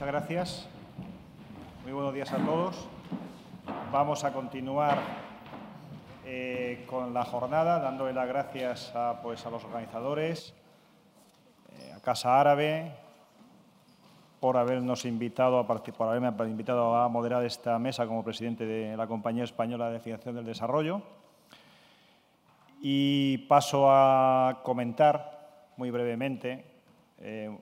Muchas gracias. Muy buenos días a todos. Vamos a continuar eh, con la jornada, dándole las gracias a, pues, a los organizadores, eh, a Casa Árabe, por habernos invitado a por haberme invitado a moderar esta mesa como presidente de la Compañía Española de Financiación del Desarrollo. Y paso a comentar muy brevemente eh,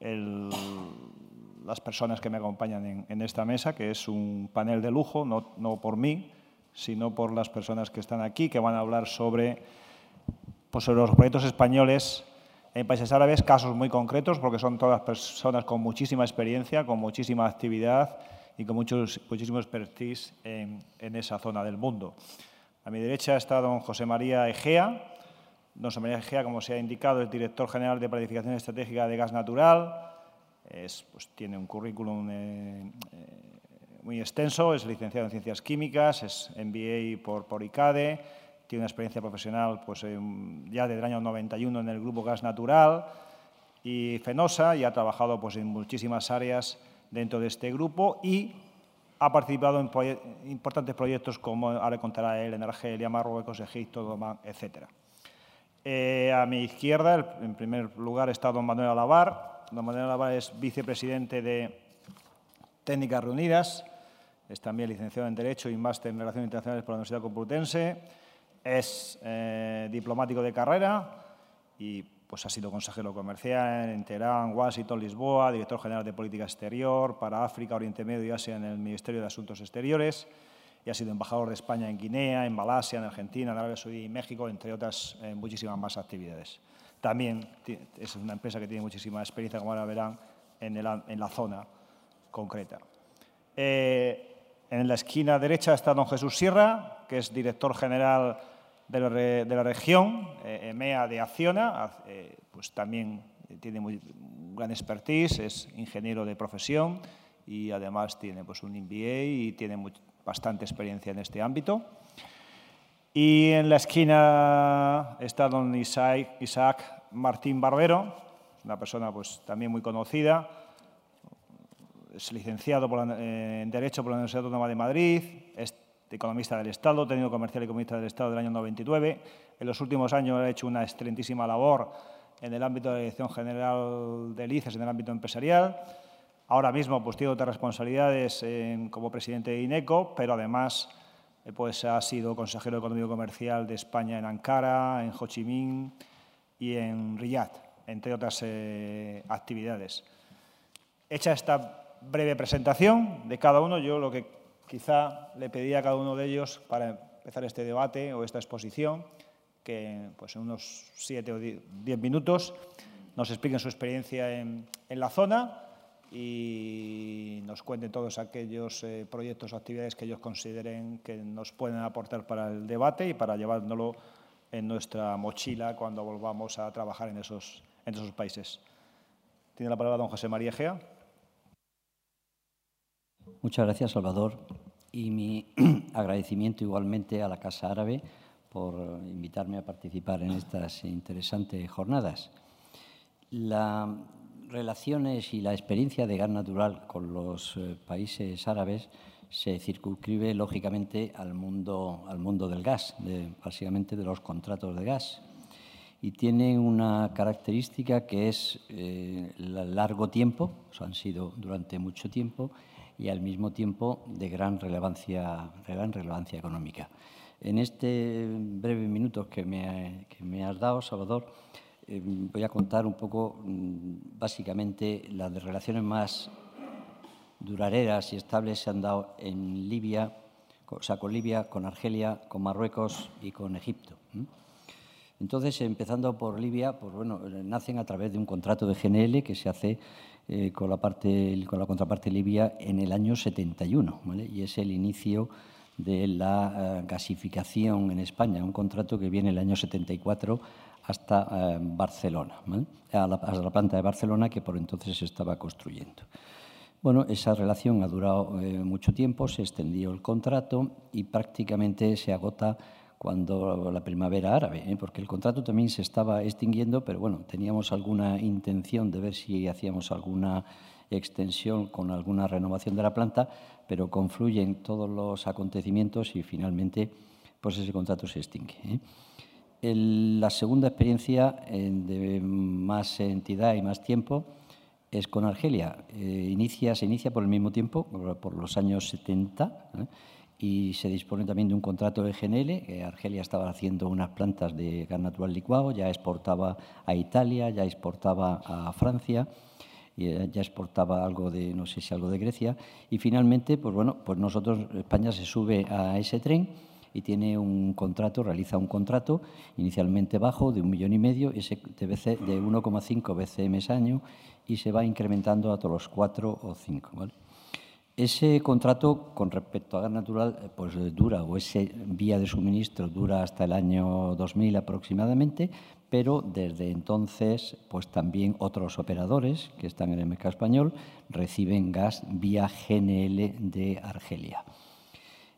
las personas que me acompañan en, esta mesa, que es un panel de lujo, no, por mí, sino por las personas que están aquí, que van a hablar sobre, pues, sobre los proyectos españoles en países árabes, casos muy concretos, porque son todas personas con muchísima experiencia, con muchísima actividad y con muchos, muchísimo expertise en, en esa zona del mundo. A mi derecha está don José María Egea. Don María Egea, como se ha indicado, es director general de Planificación Estratégica de Gas Natural. Es, pues, tiene un currículum eh, eh, muy extenso, es licenciado en Ciencias Químicas, es MBA por, por ICADE, tiene una experiencia profesional pues, ya desde el año 91 en el Grupo Gas Natural y Fenosa y ha trabajado pues, en muchísimas áreas dentro de este grupo y ha participado en importantes proyectos como ahora contará él en Argelia, Marruecos, Egipto, Oman, etc. Eh, a mi izquierda, en primer lugar, está don Manuel Alabar. Don Manuel Alabar es vicepresidente de Técnicas Reunidas, es también licenciado en Derecho y máster en Relaciones Internacionales por la Universidad Complutense. Es eh, diplomático de carrera y pues, ha sido consejero comercial en Teherán, Washington, Lisboa, director general de Política Exterior para África, Oriente Medio y Asia en el Ministerio de Asuntos Exteriores y ha sido embajador de España en Guinea, en Malasia, en Argentina, en Arabia Saudí y México, entre otras muchísimas más actividades. También es una empresa que tiene muchísima experiencia, como ahora verán, en, la zona concreta. Eh, en la esquina derecha está don Jesús Sierra, que es director general de la, región, eh, EMEA de Acciona, eh, pues también tiene muy gran expertise, es ingeniero de profesión y además tiene pues, un MBA y tiene bastante experiencia en este ámbito. Y en la esquina está don Isaac, Isaac Martín Barbero, una persona pues, también muy conocida, es licenciado en Derecho por la Universidad Autónoma de Madrid, es economista del Estado, técnico comercial y economista del Estado del año 99. En los últimos años ha hecho una excelentísima labor en el ámbito de la Dirección General del ICES, en el ámbito empresarial. Ahora mismo pues, tiene otras responsabilidades como presidente de INECO, pero además eh, pues, ha sido consejero económico comercial de España en Ankara, en Ho Chi Minh y en Riyadh, entre otras eh, actividades. Hecha esta breve presentación de cada uno, yo lo que Quizá le pediría a cada uno de ellos, para empezar este debate o esta exposición, que pues, en unos siete o diez minutos nos expliquen su experiencia en, la zona y nos cuenten todos aquellos eh, proyectos o actividades que ellos consideren que nos pueden aportar para el debate y para llevándolo en nuestra mochila cuando volvamos a trabajar en esos, en esos países. Tiene la palabra don José María Gea. Muchas gracias, Salvador. Y mi agradecimiento igualmente a la Casa Árabe por invitarme a participar en estas interesantes jornadas. Las relaciones y la experiencia de gas natural con los eh, países árabes se circunscribe lógicamente al mundo, al mundo del gas, básicamente de los contratos de gas. Y tiene una característica que es eh, largo tiempo, o han sido durante mucho tiempo, y al mismo tiempo de gran relevancia, gran relevancia económica. En este breve minuto que me, que me has dado, Salvador, eh, voy a contar un poco, mm, básicamente, las relaciones más duraderas y estables se han dado en Libia, o sea, con Libia, con Argelia, con Marruecos y con Egipto. Entonces, empezando por Libia, pues bueno, nacen a través de un contrato de GNL que se hace eh, con, la parte, con la contraparte libia en el año 71, y es el inicio de la eh, gasificación en España, un contrato que viene el año 74 hasta eh, Barcelona, a la, planta de Barcelona que por entonces se estaba construyendo. Bueno, esa relación ha durado mucho tiempo, se extendió el contrato y prácticamente se agota cuando la primavera árabe, ¿eh? porque el contrato también se estaba extinguiendo, pero bueno, teníamos alguna intención de ver si hacíamos alguna extensión con alguna renovación de la planta, pero confluyen todos los acontecimientos y finalmente pues ese contrato se extingue. ¿eh? La segunda experiencia eh, de más entidad y más tiempo es con Argelia. Eh, inicia, se inicia por el mismo tiempo, por los años 70, y se dispone también de un contrato de GNL. Argelia estaba haciendo unas plantas de gas natural licuado, ya exportaba a Italia, ya exportaba a Francia eh, ya exportaba algo de, no sé si algo de Grecia. Y finalmente, pues bueno, pues nosotros, España se sube a ese tren y tiene un contrato, realiza un contrato inicialmente bajo de un millón y medio, de, de 1,5 BCM año y se va incrementando a todos los cuatro o cinco. Ese contrato con respecto a gas natural eh, pues dura, o ese vía de suministro dura hasta el año 2000 aproximadamente, pero desde entonces pues también otros operadores que están en el mercado español reciben gas vía GNL de Argelia.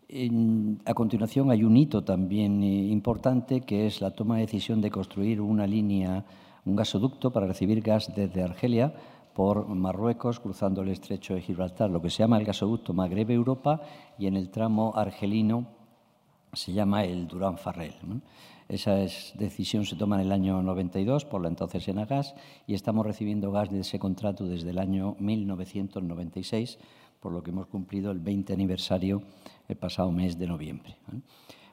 A continuación hay un hito también eh, importante que es la toma de decisión de construir una línea, un gasoducto para recibir gas desde Argelia por Marruecos, cruzando el estrecho de Gibraltar, lo que se llama el gasoducto Magreb-Europa y en el tramo argelino se llama el Durán-Farrell. Esa decisión se toma en el año 92 por la entonces Enagas y estamos recibiendo gas de ese contrato desde el año 1996, por lo que hemos cumplido el 20 aniversario el pasado mes de noviembre.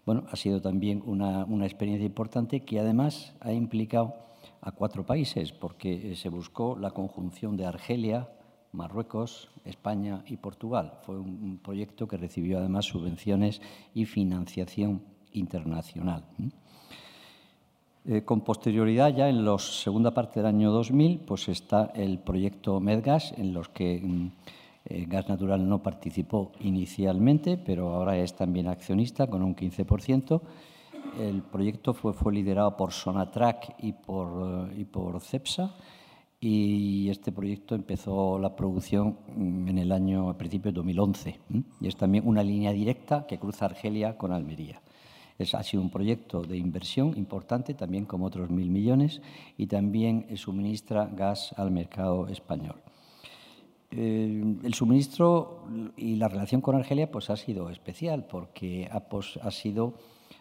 Bueno, ha sido también una, una experiencia importante que además ha implicado a cuatro países, porque eh, se buscó la conjunción de Argelia, Marruecos, España y Portugal. Fue un, proyecto que recibió además subvenciones y financiación internacional. Eh, con posterioridad, ya en la segunda parte del año 2000, pues está el proyecto Medgas, en los que mm, eh, Gas Natural no participó inicialmente, pero ahora es también accionista con un 15%. El proyecto fue, liderado por Sonatrack y por, eh, y por CEPSA y este proyecto empezó la producción mm, en el año, a principios de 2011. Y es también una línea directa que cruza Argelia con Almería. Es, ha sido un proyecto de inversión importante, también como otros mil millones, y también suministra gas al mercado español. Eh, el suministro y la relación con Argelia pues, ha sido especial porque ha, pues, sido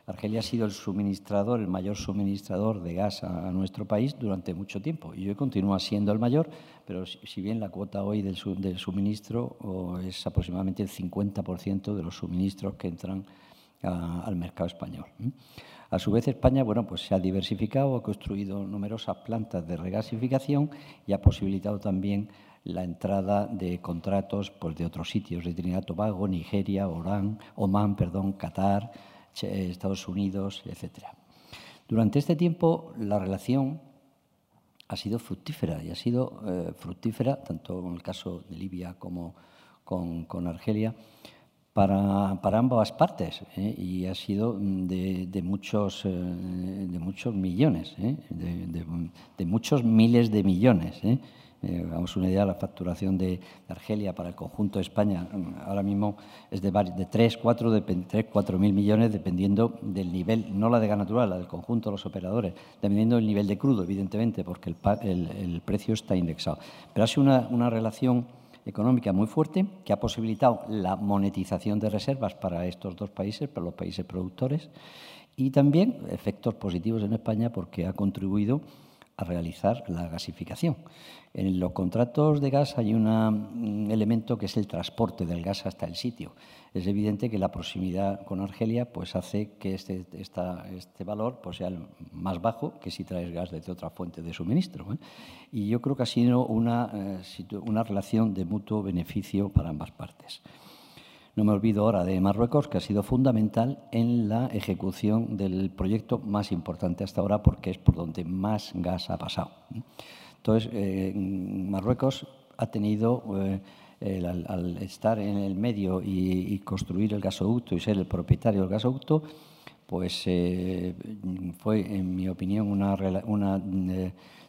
Argelia ha sido el suministrador, el mayor suministrador de gas a, nuestro país durante mucho tiempo y hoy continúa siendo el mayor, pero si, bien la cuota hoy del, suministro es aproximadamente el 50% de los suministros que entran al mercado español. A su vez, España bueno, pues se ha diversificado, ha construido numerosas plantas de regasificación y ha posibilitado también la entrada de contratos pues, de otros sitios, de Trinidad Tobago, Nigeria, Orán, Oman, perdón, Qatar, Estados Unidos, etc. Durante este tiempo la relación ha sido fructífera y ha sido eh, fructífera tanto en el caso de Libia como con, Argelia para, ambas partes ¿eh? y ha sido de, muchos, eh, de muchos millones, de, muchos miles de millones. Eh, una idea, la facturación de, Argelia para el conjunto de España mm, ahora mismo es de, de 3, 4, de 3, 4 mil millones, dependiendo del nivel, no la de gas natural, la del conjunto de los operadores, dependiendo del nivel de crudo, evidentemente, porque el, el, precio está indexado. Pero ha sido una relación económica muy fuerte que ha posibilitado la monetización de reservas para estos dos países, para los países productores, y también efectos positivos en España porque ha contribuido a realizar la gasificación. En los contratos de gas hay un elemento que es el transporte del gas hasta el sitio. Es evidente que la proximidad con Argelia pues, hace que este, este valor pues, sea más bajo que si traes gas desde otra fuente de suministro. ¿eh? Y yo creo que ha sido una, eh, una relación de mutuo beneficio para ambas partes. No me olvido ahora de Marruecos, que ha sido fundamental en la ejecución del proyecto más importante hasta ahora, porque es por donde más gas ha pasado. Entonces, eh, Marruecos ha tenido, eh, al, estar en el medio y, construir el gasoducto y ser el propietario del gasoducto, pues eh, fue, en mi opinión, una, una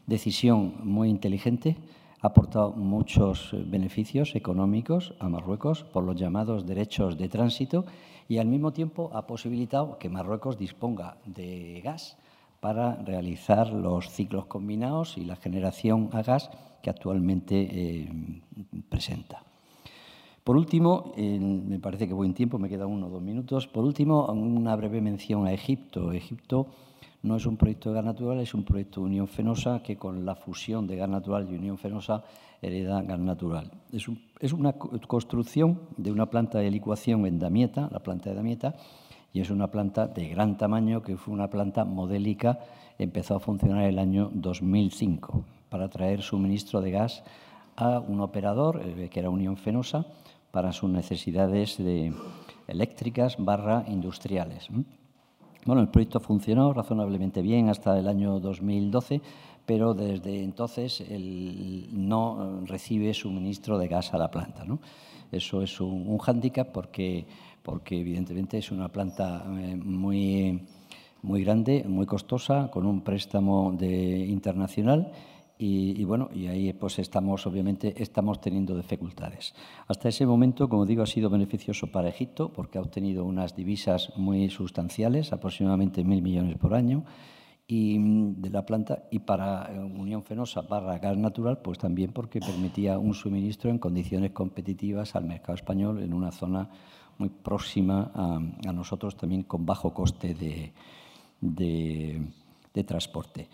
decisión muy inteligente ha aportado muchos eh, beneficios económicos a Marruecos por los llamados derechos de tránsito y al mismo tiempo ha posibilitado que Marruecos disponga de gas para realizar los ciclos combinados y la generación a gas que actualmente eh, presenta. Por último, me parece que buen tiempo, me queda uno o dos minutos. Por último, una breve mención a Egipto. Egipto no es un proyecto de gas natural, es un proyecto de Unión Fenosa que con la fusión de gas natural y Unión Fenosa hereda gas natural. Es, es una construcción de una planta de licuación en Damieta, la planta de Damieta, y es una planta de gran tamaño que fue una planta modélica, empezó a funcionar el año 2005 para traer suministro de gas a un operador, eh, que era Unión Fenosa, para sus necesidades de eléctricas barra industriales. Bueno, el proyecto funcionó razonablemente bien hasta el año 2012, pero desde entonces no recibe suministro de gas a la planta. Eso es un, un hándicap porque, porque evidentemente es una planta eh, muy, muy grande, muy costosa, con un préstamo de, internacional y, bueno, y ahí pues estamos, obviamente, estamos teniendo dificultades. Hasta ese momento, como digo, ha sido beneficioso para Egipto porque ha obtenido unas divisas muy sustanciales, aproximadamente mil millones por año, y mm, de la planta y para eh, Unión Fenosa barra gas natural, pues también porque permitía un suministro en condiciones competitivas al mercado español en una zona muy próxima a, nosotros, también con bajo coste de, de transporte.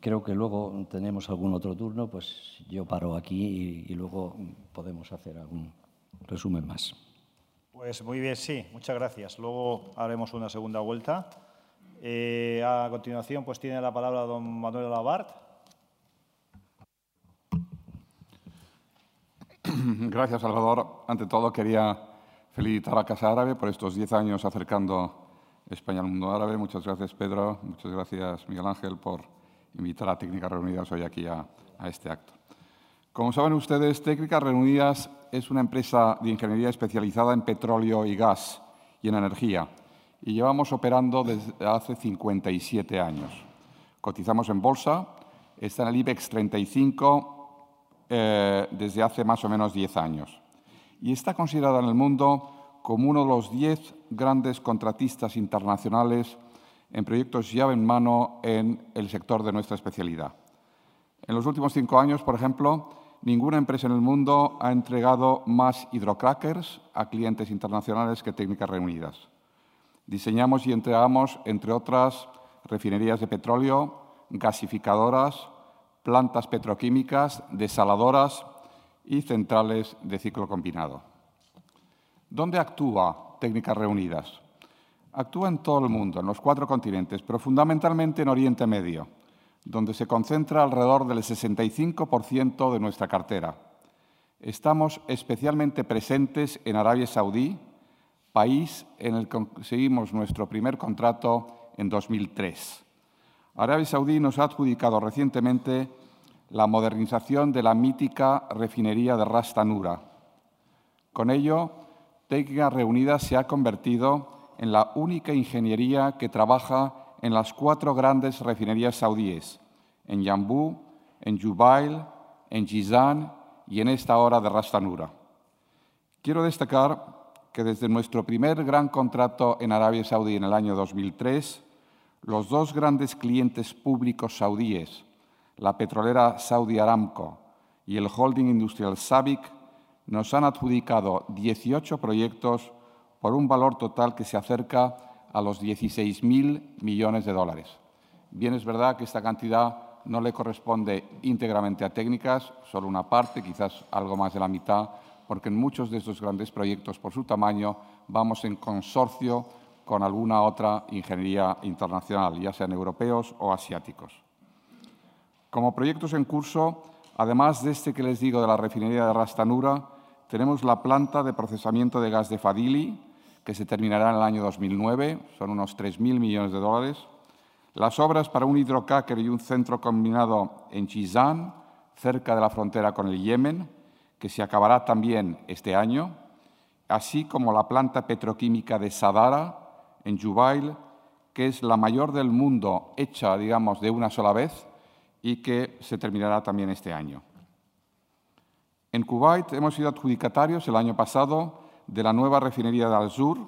Creo que luego tenemos algún otro turno, pues yo paro aquí y, luego podemos hacer algún resumen más. Pues muy bien, sí, muchas gracias. Luego haremos una segunda vuelta. Eh, a continuación, pues tiene la palabra don Manuel Labart. Gracias, Salvador. Ante todo, quería felicitar a Casa Árabe por estos diez años acercando España al mundo árabe. Muchas gracias, Pedro. Muchas gracias, Miguel Ángel, por invitar a Técnicas Reunidas hoy aquí a, este acto. Como saben ustedes, Técnicas Reunidas es una empresa de ingeniería especializada en petróleo y gas y en energía y llevamos operando desde hace 57 años. Cotizamos en bolsa, está en el IBEX 35 eh, desde hace más o menos 10 años y está considerada en el mundo como uno de los diez grandes contratistas internacionales en proyectos llave en mano en el sector de nuestra especialidad. En los últimos cinco años, por ejemplo, ninguna empresa en el mundo ha entregado más hidrocrackers a clientes internacionales que Técnicas Reunidas. Diseñamos y entregamos, entre otras, refinerías de petróleo, gasificadoras, plantas petroquímicas, desaladoras y centrales de ciclo combinado. ¿Dónde actúa Técnicas Reunidas? Actúa en todo el mundo, en los cuatro continentes, pero fundamentalmente en Oriente Medio, donde se concentra alrededor del 65% de nuestra cartera. Estamos especialmente presentes en Arabia Saudí, país en el que conseguimos nuestro primer contrato en 2003. Arabia Saudí nos ha adjudicado recientemente la modernización de la mítica refinería de Ras Tanura. Con ello, Técnicas Reunidas se ha convertido en la única ingeniería que trabaja en las cuatro grandes refinerías saudíes, en Yambú, en Jubail, en Jizan y en esta hora de Rastanura. Quiero destacar que desde nuestro primer gran contrato en Arabia Saudí en el año 2003, los dos grandes clientes públicos saudíes, la petrolera Saudi Aramco y el holding industrial SABIC, nos han adjudicado 18 proyectos por un valor total que se acerca a los 16.000 millones de dólares. Bien es verdad que esta cantidad no le corresponde íntegramente a técnicas, solo una parte, quizás algo más de la mitad, porque en muchos de estos grandes proyectos, por su tamaño, vamos en consorcio con alguna otra ingeniería internacional, ya sean europeos o asiáticos. Como proyectos en curso, Además de este que les digo de la refinería de Rastanura, tenemos la planta de procesamiento de gas de Fadili, que se terminará en el año 2009, son unos 3.000 millones de dólares. Las obras para un hidrocáquer y un centro combinado en Chizán, cerca de la frontera con el Yemen, que se acabará también este año, así como la planta petroquímica de Sadara, en Jubail, que es la mayor del mundo hecha, digamos, de una sola vez, y que se terminará también este año. En Kuwait hemos sido adjudicatarios el año pasado de la nueva refinería de Al-Zur,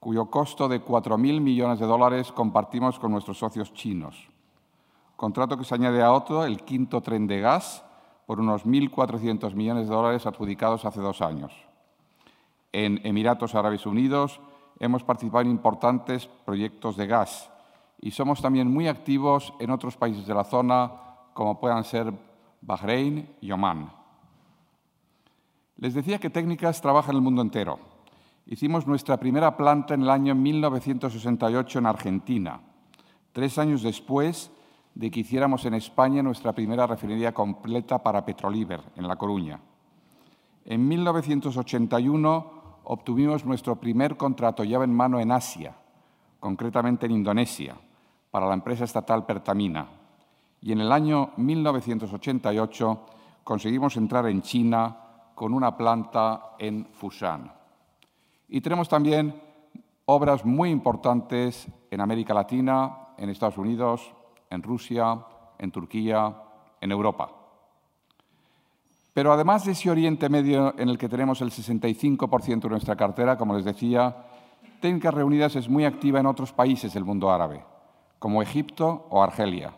cuyo costo de 4.000 millones de dólares compartimos con nuestros socios chinos. Contrato que se añade a otro, el quinto tren de gas, por unos 1.400 millones de dólares adjudicados hace dos años. En Emiratos Árabes Unidos hemos participado en importantes proyectos de gas y somos también muy activos en otros países de la zona, como puedan ser Bahrein y Omán. Les decía que Técnicas trabaja en el mundo entero. Hicimos nuestra primera planta en el año 1968 en Argentina, tres años después de que hiciéramos en España nuestra primera refinería completa para Petroliver, en La Coruña. En 1981 obtuvimos nuestro primer contrato llave en mano en Asia, concretamente en Indonesia, para la empresa estatal Pertamina. Y en el año 1988 conseguimos entrar en China con una planta en Fushan. Y tenemos también obras muy importantes en América Latina, en Estados Unidos, en Rusia, en Turquía, en Europa. Pero además de ese Oriente Medio en el que tenemos el 65% de nuestra cartera, como les decía, Técnicas Reunidas es muy activa en otros países del mundo árabe, como Egipto o Argelia.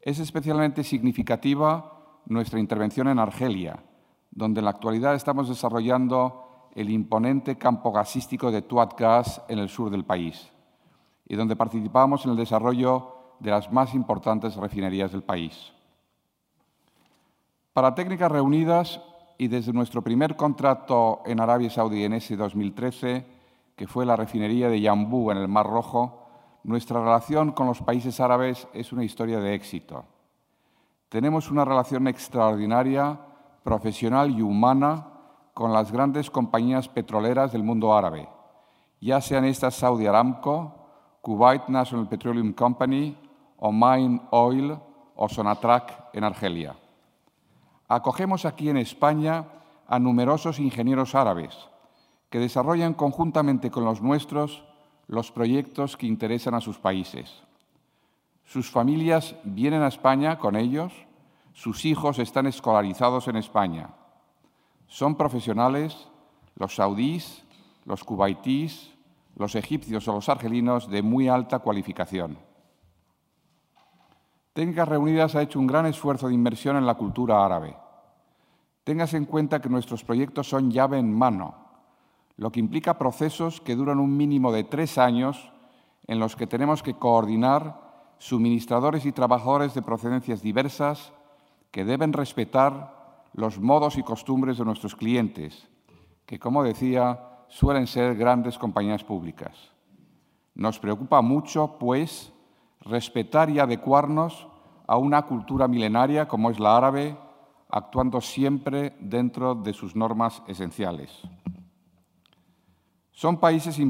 Es especialmente significativa nuestra intervención en Argelia, donde en la actualidad estamos desarrollando el imponente campo gasístico de Tuat Gas en el sur del país, y donde participamos en el desarrollo de las más importantes refinerías del país. Para Técnicas Reunidas y desde nuestro primer contrato en Arabia Saudí en ese 2013, que fue la refinería de Yambú en el Mar Rojo, nuestra relación con los países árabes es una historia de éxito. Tenemos una relación extraordinaria, profesional y humana con las grandes compañías petroleras del mundo árabe, ya sean estas Saudi Aramco, Kuwait National Petroleum Company, Oman Oil o Sonatrach en Argelia. Acogemos aquí en España a numerosos ingenieros árabes que desarrollan conjuntamente con los nuestros los proyectos que interesan a sus países. Sus familias vienen a España con ellos, sus hijos están escolarizados en España. Son profesionales los saudíes, los cubaitíes, los egipcios o los argelinos de muy alta cualificación. Técnicas Reunidas ha hecho un gran esfuerzo de inversión en la cultura árabe. Téngase en cuenta que nuestros proyectos son llave en mano, lo que implica procesos que duran un mínimo de tres años en los que tenemos que coordinar suministradores y trabajadores de procedencias diversas que deben respetar los modos y costumbres de nuestros clientes, que, como decía, suelen ser grandes compañías públicas. Nos preocupa mucho, pues, respetar y adecuarnos a una cultura milenaria como es la árabe, actuando siempre dentro de sus normas esenciales. Son países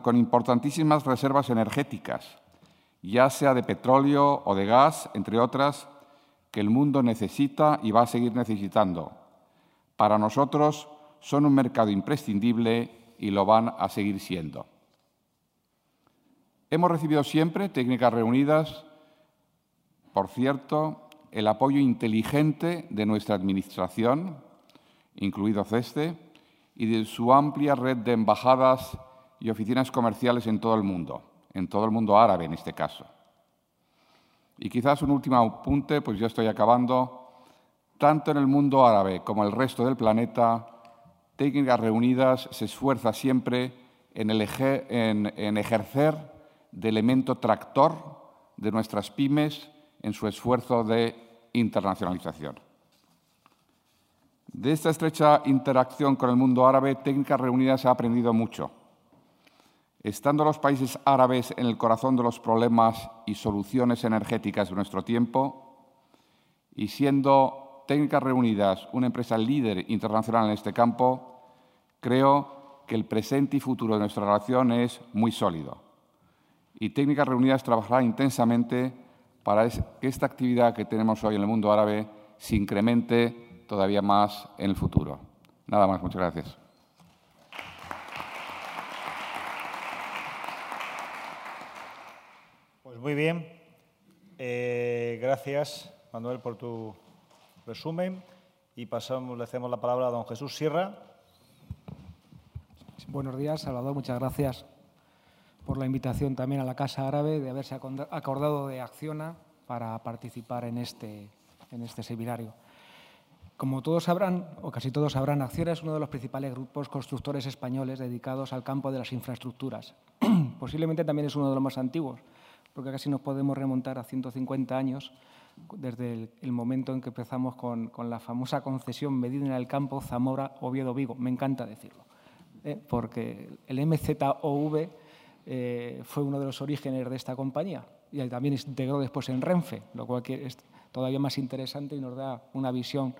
con importantísimas reservas energéticas, ya sea de petróleo o de gas, entre otras, que el mundo necesita y va a seguir necesitando. Para nosotros son un mercado imprescindible y lo van a seguir siendo. Hemos recibido siempre técnicas reunidas, por cierto, el apoyo inteligente de nuestra Administración, incluido CESTE, y de su amplia red de embajadas y oficinas comerciales en todo el mundo, en todo el mundo árabe en este caso. Y quizás un último apunte, pues ya estoy acabando. Tanto en el mundo árabe como en el resto del planeta, Técnicas Reunidas se esfuerza siempre en, en ejercer de elemento tractor de nuestras pymes en su esfuerzo de internacionalización. De esta estrecha interacción con el mundo árabe, Técnicas Reunidas ha aprendido mucho. Estando los países árabes en el corazón de los problemas y soluciones energéticas de nuestro tiempo, y siendo Técnicas Reunidas una empresa líder internacional en este campo, creo que el presente y futuro de nuestra relación es muy sólido y Técnicas Reunidas trabajará intensamente para que esta actividad que tenemos hoy en el mundo árabe se incremente todavía más en el futuro. Nada más, muchas gracias. Pues muy bien. Eh, gracias, Manuel, por tu resumen. Y pasamos, le hacemos la palabra a don Jesús Sierra. Buenos días, Salvador. Muchas gracias por la invitación también a la Casa Árabe de haberse acordado de Acciona para participar en este, en este seminario. Como todos sabrán, o casi todos sabrán, Acciona es uno de los principales grupos constructores españoles dedicados al campo de las infraestructuras. Posiblemente también es uno de los más antiguos, porque casi nos podemos remontar a 150 años desde el, momento en que empezamos con, la famosa concesión medida en el campo Zamora-Oviedo-Vigo. Me encanta decirlo, ¿eh? porque el MZOV eh, fue uno de los orígenes de esta compañía y también integró después en Renfe, lo cual es todavía más interesante y nos da una visión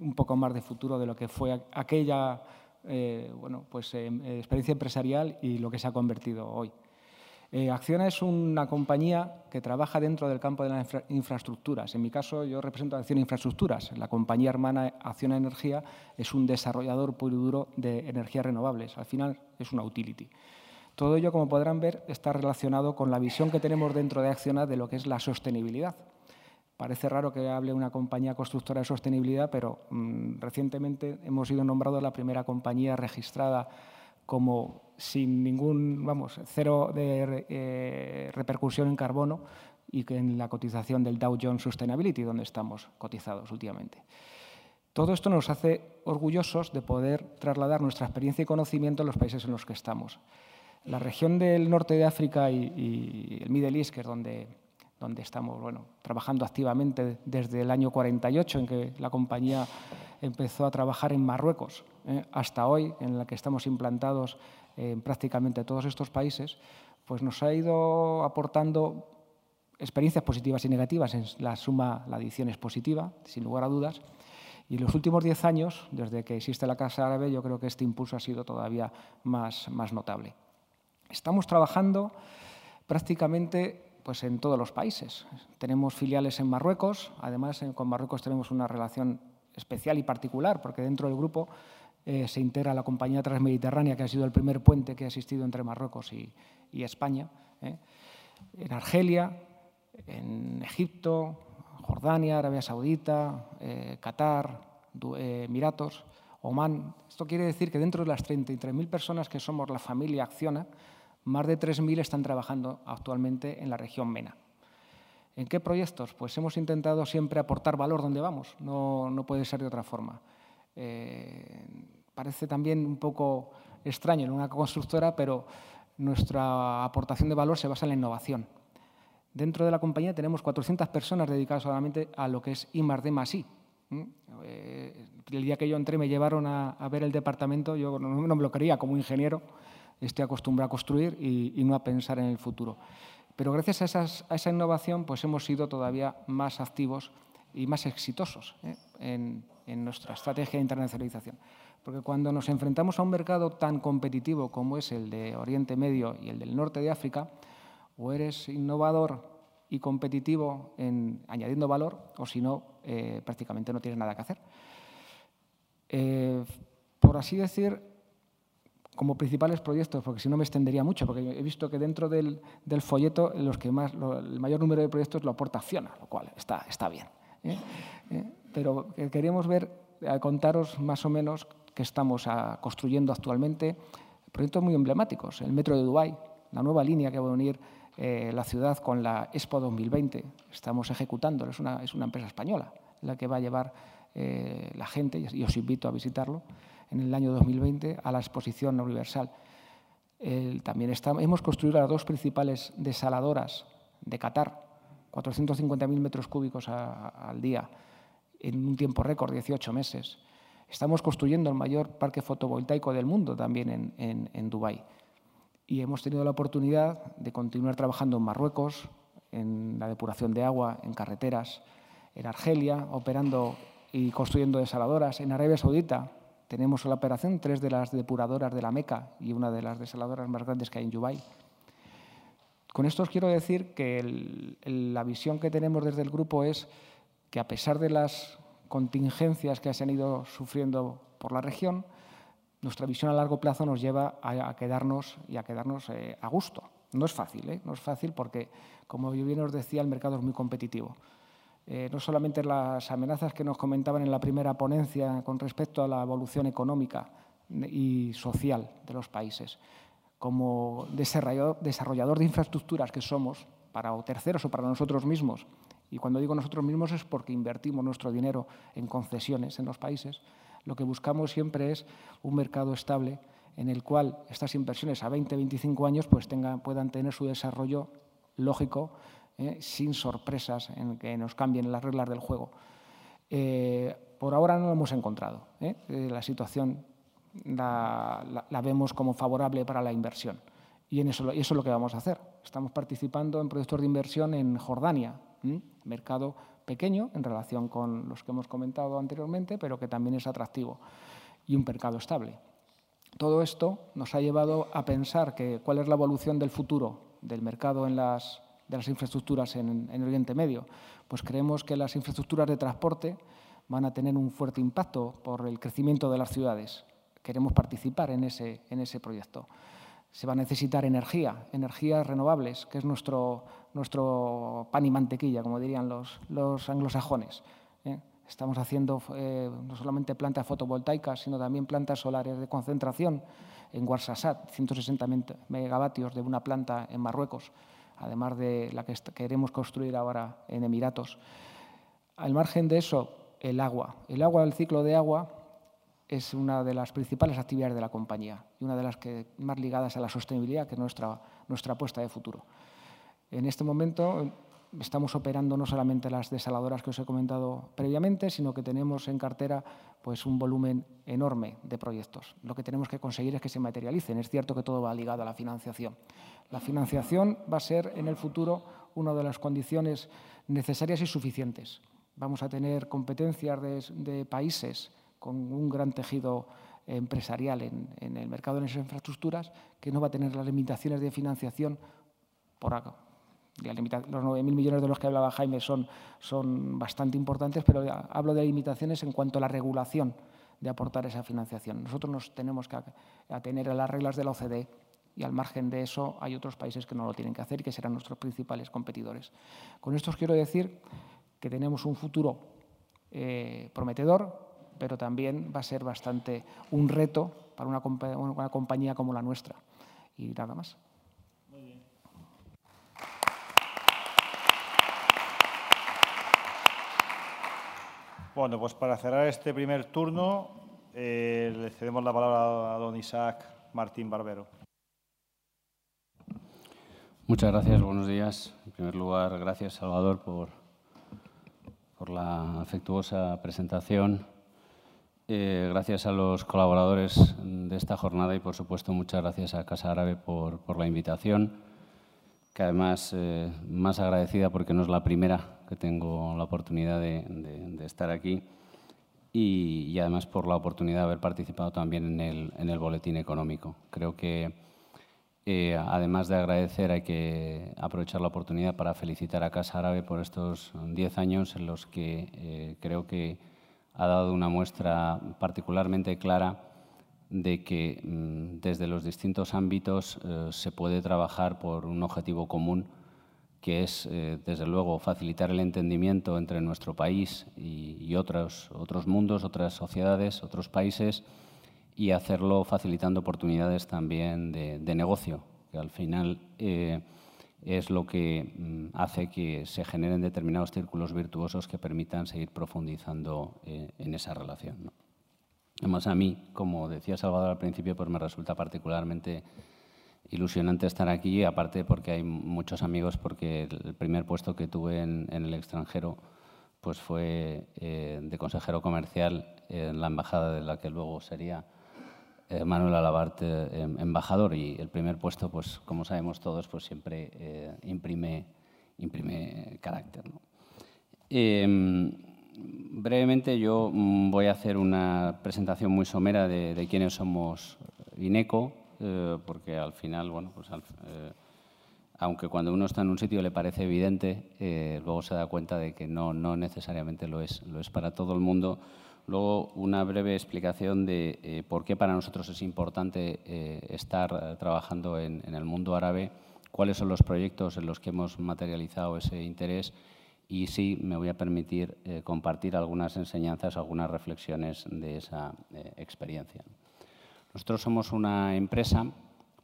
un poco más de futuro de lo que fue aquella eh, bueno, pues, eh, experiencia empresarial y lo que se ha convertido hoy. Eh, Acciona es una compañía que trabaja dentro del campo de las infraestructuras. En mi caso, yo represento a Acciona Infraestructuras. La compañía hermana Acciona Energía es un desarrollador puro y duro de energías renovables. Al final, es una utility. Todo ello, como podrán ver, está relacionado con la visión que tenemos dentro de Acciona de lo que es la sostenibilidad. Parece raro que hable una compañía constructora de sostenibilidad, pero mm, recientemente hemos sido nombrados la primera compañía registrada como sin ningún, vamos, cero de eh, repercusión en carbono y que en la cotización del Dow Jones Sustainability, donde estamos cotizados últimamente. Todo esto nos hace orgullosos de poder trasladar nuestra experiencia y conocimiento a los países en los que estamos. La región del norte de África y, y el Middle East, que es donde donde estamos bueno, trabajando activamente desde el año 48, en que la compañía empezó a trabajar en Marruecos, ¿eh? hasta hoy, en la que estamos implantados en prácticamente todos estos países, pues nos ha ido aportando experiencias positivas y negativas. En la suma, la adición es positiva, sin lugar a dudas. Y en los últimos diez años, desde que existe la Casa Árabe, yo creo que este impulso ha sido todavía más, más notable. Estamos trabajando prácticamente pues en todos los países. Tenemos filiales en Marruecos, además con Marruecos tenemos una relación especial y particular, porque dentro del grupo eh, se integra la compañía Transmediterránea, que ha sido el primer puente que ha existido entre Marruecos y, España. ¿eh? En Argelia, en Egipto, Jordania, Arabia Saudita, eh, Qatar, Emiratos, Omán. Esto quiere decir que dentro de las 33.000 personas que somos la familia Acciona, más de 3.000 están trabajando actualmente en la región MENA. ¿En qué proyectos? Pues hemos intentado siempre aportar valor donde vamos, no, puede ser de otra forma. Eh, parece también un poco extraño en una constructora, pero nuestra aportación de valor se basa en la innovación. Dentro de la compañía tenemos 400 personas dedicadas solamente a lo que es I más D I. Eh, el día que yo entré me llevaron a, ver el departamento, yo no, no me lo quería como ingeniero, estoy acostumbrado a construir y, no a pensar en el futuro. Pero gracias a, esa innovación pues hemos sido todavía más activos y más exitosos ¿eh? en, nuestra estrategia de internacionalización. Porque cuando nos enfrentamos a un mercado tan competitivo como es el de Oriente Medio y el del norte de África, o eres innovador y competitivo en añadiendo valor, o si no, eh, prácticamente no tienes nada que hacer. Eh, por así decir, como principales proyectos, porque si no me extendería mucho, porque he visto que dentro del, folleto los que más, el mayor número de proyectos lo aporta Acciona, lo cual está, está bien. ¿eh? ¿Eh? Pero queríamos ver, contaros más o menos que estamos ah, construyendo actualmente proyectos muy emblemáticos. El metro de Dubái, la nueva línea que va a unir eh, la ciudad con la Expo 2020. Estamos ejecutando, es una, es una empresa española la que va a llevar la gente y os invito a visitarlo en el año 2020 a la exposición universal. también hemos construido las dos principales desaladoras de Qatar, 450.000 metros cúbicos al día, en un tiempo récord, 18 meses. Estamos construyendo el mayor parque fotovoltaico del mundo también en, en Dubái. Y hemos tenido la oportunidad de continuar trabajando en Marruecos, en la depuración de agua, en carreteras, en Argelia, operando y construyendo desaladoras, en Arabia Saudita, tenemos en la operación tres de las depuradoras de la Meca y una de las desaladoras más grandes que hay en Dubai. Con esto os quiero decir que la visión que tenemos desde el grupo es que a pesar de las contingencias que se han ido sufriendo por la región, nuestra visión a largo plazo nos lleva a, quedarnos y a quedarnos eh, a gusto. No es fácil, ¿eh? no es fácil porque, como yo bien os decía, el mercado es muy competitivo. Eh, no solamente las amenazas que nos comentaban en la primera ponencia con respecto a la evolución económica y social de los países, como desarrollador, de infraestructuras que somos para terceros o para nosotros mismos Y cuando digo nosotros mismos es porque invertimos nuestro dinero en concesiones en los países. Lo que buscamos siempre es un mercado estable en el cual estas inversiones a 20, 25 años pues tengan, puedan tener su desarrollo lógico, ¿eh? sin sorpresas en que nos cambien las reglas del juego. Eh, por ahora no lo hemos encontrado. ¿eh? la situación la, vemos como favorable para la inversión. Y, en eso, eso es lo que vamos a hacer. Estamos participando en proyectos de inversión en Jordania, mercado pequeño en relación con los que hemos comentado anteriormente, pero que también es atractivo y un mercado estable. Todo esto nos ha llevado a pensar que cuál es la evolución del futuro del mercado en las, de las infraestructuras en, en Oriente Medio. Pues creemos que las infraestructuras de transporte van a tener un fuerte impacto por el crecimiento de las ciudades. Queremos participar en ese, en ese proyecto. Se va a necesitar energía, energías renovables, que es nuestro, nuestro pan y mantequilla, como dirían los, los anglosajones. ¿eh? Estamos haciendo eh, no solamente plantas fotovoltaicas, sino también plantas solares de concentración en Warsasat, 160 megavatios de una planta en Marruecos, además de la que queremos construir ahora en Emiratos. Al margen de eso, el agua. El agua, el ciclo de agua, es una de las principales actividades de la compañía y una de las que más ligadas a la sostenibilidad, que es nuestra, nuestra apuesta de futuro. En este momento estamos operando no solamente las desaladoras que os he comentado previamente, sino que tenemos en cartera pues, un volumen enorme de proyectos. Lo que tenemos que conseguir es que se materialicen. Es cierto que todo va ligado a la financiación. La financiación va a ser en el futuro una de las condiciones necesarias y suficientes vamos a tener competencias de, países con un gran tejido empresarial en, el mercado de esas infraestructuras que no va a tener las limitaciones de financiación por acá. Los 9.000 millones de los que hablaba Jaime son, son bastante importantes, pero hablo de limitaciones en cuanto a la regulación de aportar esa financiación. Nosotros nos tenemos que atener a las reglas de la OCDE y al margen de eso hay otros países que no lo tienen que hacer y que serán nuestros principales competidores. Con esto os quiero decir que tenemos un futuro eh, prometedor, pero también va a ser bastante un reto para una compañía como la nuestra. Y nada más. Muy bien. Bueno, pues para cerrar este primer turno, eh, le cedemos la palabra a don Isaac Martín Barbero. Muchas gracias, buenos días. En primer lugar, gracias, Salvador, por por la afectuosa presentación. Eh, gracias a los colaboradores de esta jornada y, por supuesto, muchas gracias a Casa Árabe por, por la invitación, que además eh, más agradecida porque no es la primera que tengo la oportunidad de, estar aquí y, y, además por la oportunidad de haber participado también en el, en el boletín económico. Creo que eh, además de agradecer, hay que aprovechar la oportunidad para felicitar a Casa Árabe por estos 10 años en los que eh, creo que ha dado una muestra particularmente clara de que mm, desde los distintos ámbitos eh, se puede trabajar por un objetivo común, que es, desde luego, facilitar el entendimiento entre nuestro país y, otros, otros mundos, otras sociedades, otros países, y hacerlo facilitando oportunidades también de, negocio, que al final eh, es lo que mm, hace que se generen determinados círculos virtuosos que permitan seguir profundizando eh, en esa relación. Además, a mí, como decía Salvador al principio, pues me resulta particularmente ilusionante estar aquí, aparte porque hay muchos amigos, porque el primer puesto que tuve en, el extranjero pues fue eh, de consejero comercial en la embajada de la que luego sería eh, Manuel Alabarte, em, embajador, y el primer puesto, pues como sabemos todos, pues siempre eh, imprime, imprime carácter. Em, brevemente yo mm, voy a hacer una presentación muy somera de quiénes somos INECO, eh, porque al final, bueno, pues aunque cuando uno está en un sitio le parece evidente, luego se da cuenta de que no, necesariamente lo es, lo es para todo el mundo. Luego, una breve explicación de eh, por qué para nosotros es importante eh, estar eh, trabajando en, el mundo árabe, cuáles son los proyectos en los que hemos materializado ese interés y sí me voy a permitir compartir algunas enseñanzas, algunas reflexiones de esa experiencia. Nosotros somos una empresa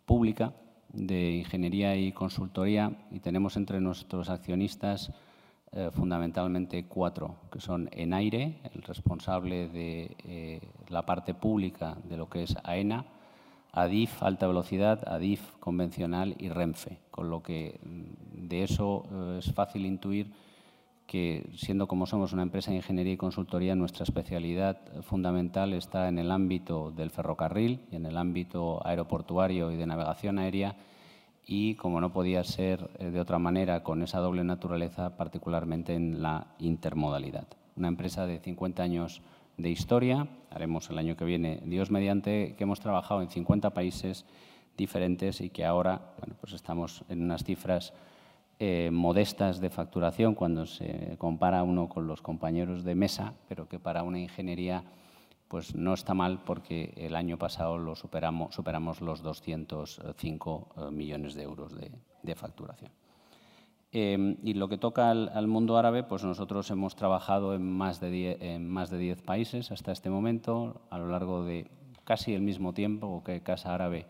pública de ingeniería y consultoría y tenemos entre nuestros accionistas eh, fundamentalmente cuatro, que son Enaire, el responsable de eh, la parte pública de lo que es AENA, ADIF alta velocidad, ADIF convencional y Renfe, con lo que mm, de eso eh, es fácil intuir que, siendo como somos una empresa de ingeniería y consultoría, nuestra especialidad fundamental está en el ámbito del ferrocarril y en el ámbito aeroportuario y de navegación aérea y, como no podía ser eh, de otra manera, con esa doble naturaleza, particularmente en la intermodalidad. Una empresa de 50 años de historia, haremos el año que viene, Dios mediante, que hemos trabajado en 50 países diferentes y que ahora bueno, pues estamos en unas cifras eh, modestas de facturación cuando se compara uno con los compañeros de mesa, pero que para una ingeniería pues no está mal porque el año pasado lo superamos, superamos los 205 eh, millones de euros de, facturación. Em, y lo que toca al, mundo árabe, pues nosotros hemos trabajado en más, de 10, en más de 10 países hasta este momento, a lo largo de casi el mismo tiempo que Casa Árabe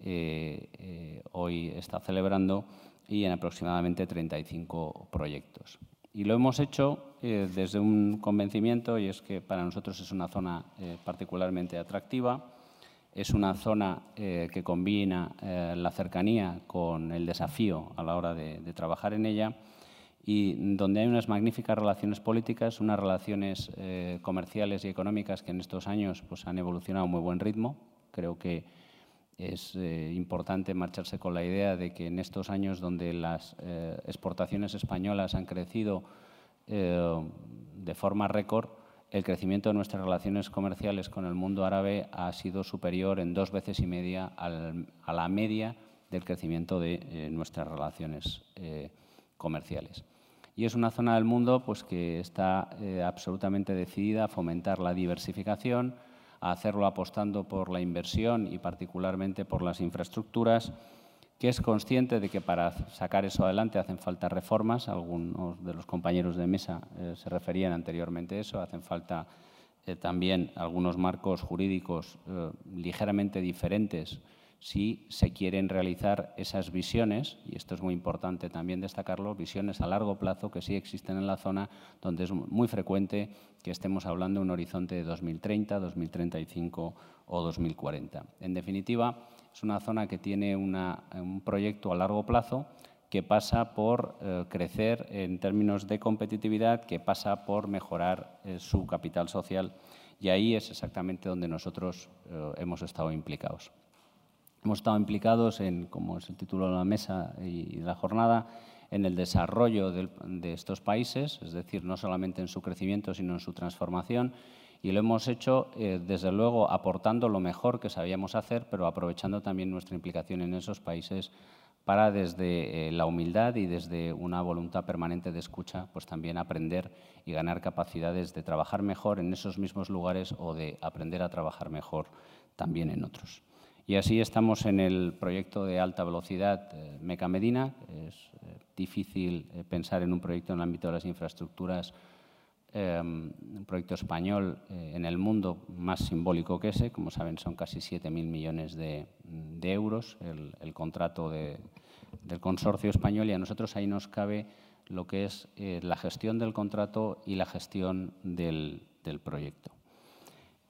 eh, eh, hoy está celebrando, y en aproximadamente 35 proyectos. Y lo hemos hecho eh, desde un convencimiento y es que para nosotros es una zona eh, particularmente atractiva, es una zona eh, que combina la cercanía con el desafío a la hora de, trabajar en ella y donde hay unas magníficas relaciones políticas, unas relaciones comerciales y económicas que en estos años pues, han evolucionado a muy buen ritmo. Creo que es importante marcharse con la idea de que en estos años donde las exportaciones españolas han crecido eh, de forma récord, el crecimiento de nuestras relaciones comerciales con el mundo árabe ha sido superior en dos veces y media a la media del crecimiento de eh, nuestras relaciones eh, comerciales. Y es una zona del mundo pues, que está absolutamente decidida a fomentar la diversificación, a hacerlo apostando por la inversión y particularmente por las infraestructuras, que es consciente de que para sacar eso adelante hacen falta reformas. Algunos de los compañeros de mesa eh, se referían anteriormente a eso. Hacen falta eh, también algunos marcos jurídicos eh, ligeramente diferentes si se quieren realizar esas visiones, y esto es muy importante también destacarlo, visiones a largo plazo que sí existen en la zona, donde es muy frecuente que estemos hablando de un horizonte de 2030, 2035 o 2040. En definitiva, es una zona que tiene un proyecto a largo plazo que pasa por eh, crecer en términos de competitividad, que pasa por mejorar eh, su capital social. Y ahí es exactamente donde nosotros eh, hemos estado implicados. Hemos estado implicados en, como es el título de la mesa y de la jornada, en el desarrollo de estos países, es decir, no solamente en su crecimiento, sino en su transformación y lo hemos hecho, eh, desde luego, aportando lo mejor que sabíamos hacer, pero aprovechando también nuestra implicación en esos países para desde eh, la humildad y desde una voluntad permanente de escucha, pues también aprender y ganar capacidades de trabajar mejor en esos mismos lugares o de aprender a trabajar mejor también en otros. Y así estamos en el proyecto de alta velocidad eh, Meca Medina. Es difícil pensar en un proyecto en el ámbito de las infraestructuras un em, proyecto español eh, en el mundo más simbólico que ese. Como saben, son casi 7.000 millones de, euros el, contrato del consorcio español y a nosotros ahí nos cabe lo que es eh, la gestión del contrato y la gestión del, proyecto.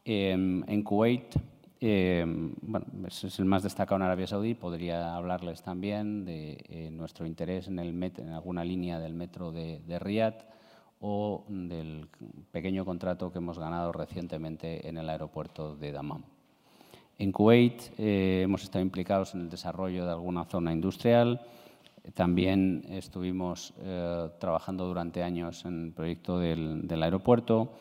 Em, en Kuwait, em, bueno, es el más destacado en Arabia Saudí, podría hablarles también de eh, nuestro interés en, el en alguna línea del metro de, de Riyadh, o del pequeño contrato que hemos ganado recientemente en el aeropuerto de Dammam. En Kuwait eh, hemos estado implicados en el desarrollo de alguna zona industrial. También estuvimos eh, trabajando durante años en el proyecto del, aeropuerto.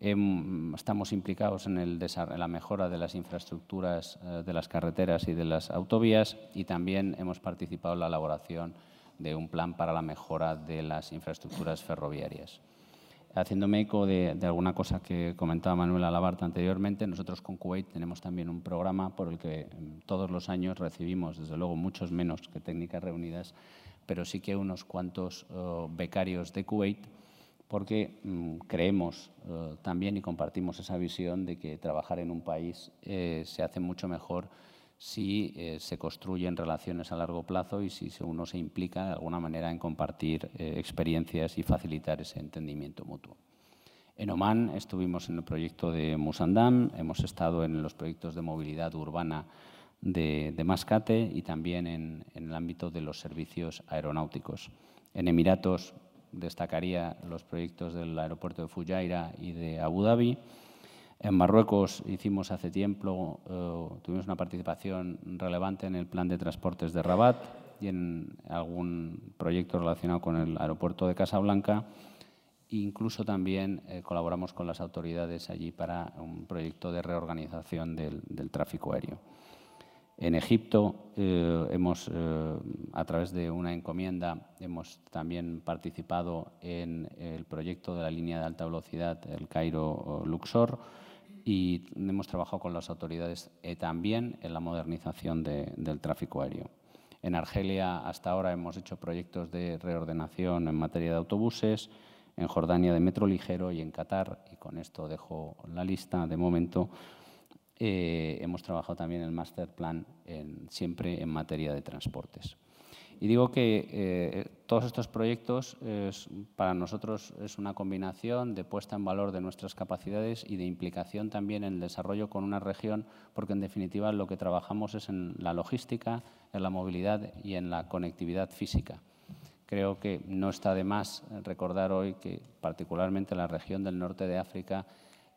Estamos implicados en, la mejora de las infraestructuras eh, de las carreteras y de las autovías y también hemos participado en la elaboración de un plan para la mejora de las infraestructuras ferroviarias. Haciéndome eco de, alguna cosa que comentaba Manuel Alabarta anteriormente, nosotros con Kuwait tenemos también un programa por el que mm, todos los años recibimos, desde luego muchos menos que técnicas reunidas, pero sí que unos cuantos oh, becarios de Kuwait, porque mm, creemos oh, también y compartimos esa visión de que trabajar en un país eh, se hace mucho mejor si eh, se construyen relaciones a largo plazo y si uno se implica de alguna manera en compartir eh, experiencias y facilitar ese entendimiento mutuo. En Oman estuvimos en el proyecto de Musandam, hemos estado en los proyectos de movilidad urbana de, Mascate y también en, el ámbito de los servicios aeronáuticos. En Emiratos destacaría los proyectos del aeropuerto de Fujairah y de Abu Dhabi en Marruecos hicimos hace tiempo, eh, tuvimos una participación relevante en el plan de transportes de Rabat y en algún proyecto relacionado con el aeropuerto de Casablanca. Incluso también eh, colaboramos con las autoridades allí para un proyecto de reorganización del, tráfico aéreo. En Egipto, eh, hemos, a través de una encomienda, hemos también participado en el proyecto de la línea de alta velocidad, el Cairo-Luxor, y hemos trabajado con las autoridades eh, también en la modernización del tráfico aéreo. En Argelia hasta ahora hemos hecho proyectos de reordenación en materia de autobuses, en Jordania de metro ligero y en Qatar, y con esto dejo la lista de momento, eh, hemos trabajado también en el master plan siempre en materia de transportes. Y digo que eh, todos estos proyectos para nosotros es una combinación de puesta en valor de nuestras capacidades y de implicación también en el desarrollo con una región, porque en definitiva lo que trabajamos es en la logística, en la movilidad y en la conectividad física. Creo que no está de más recordar hoy que particularmente la región del norte de África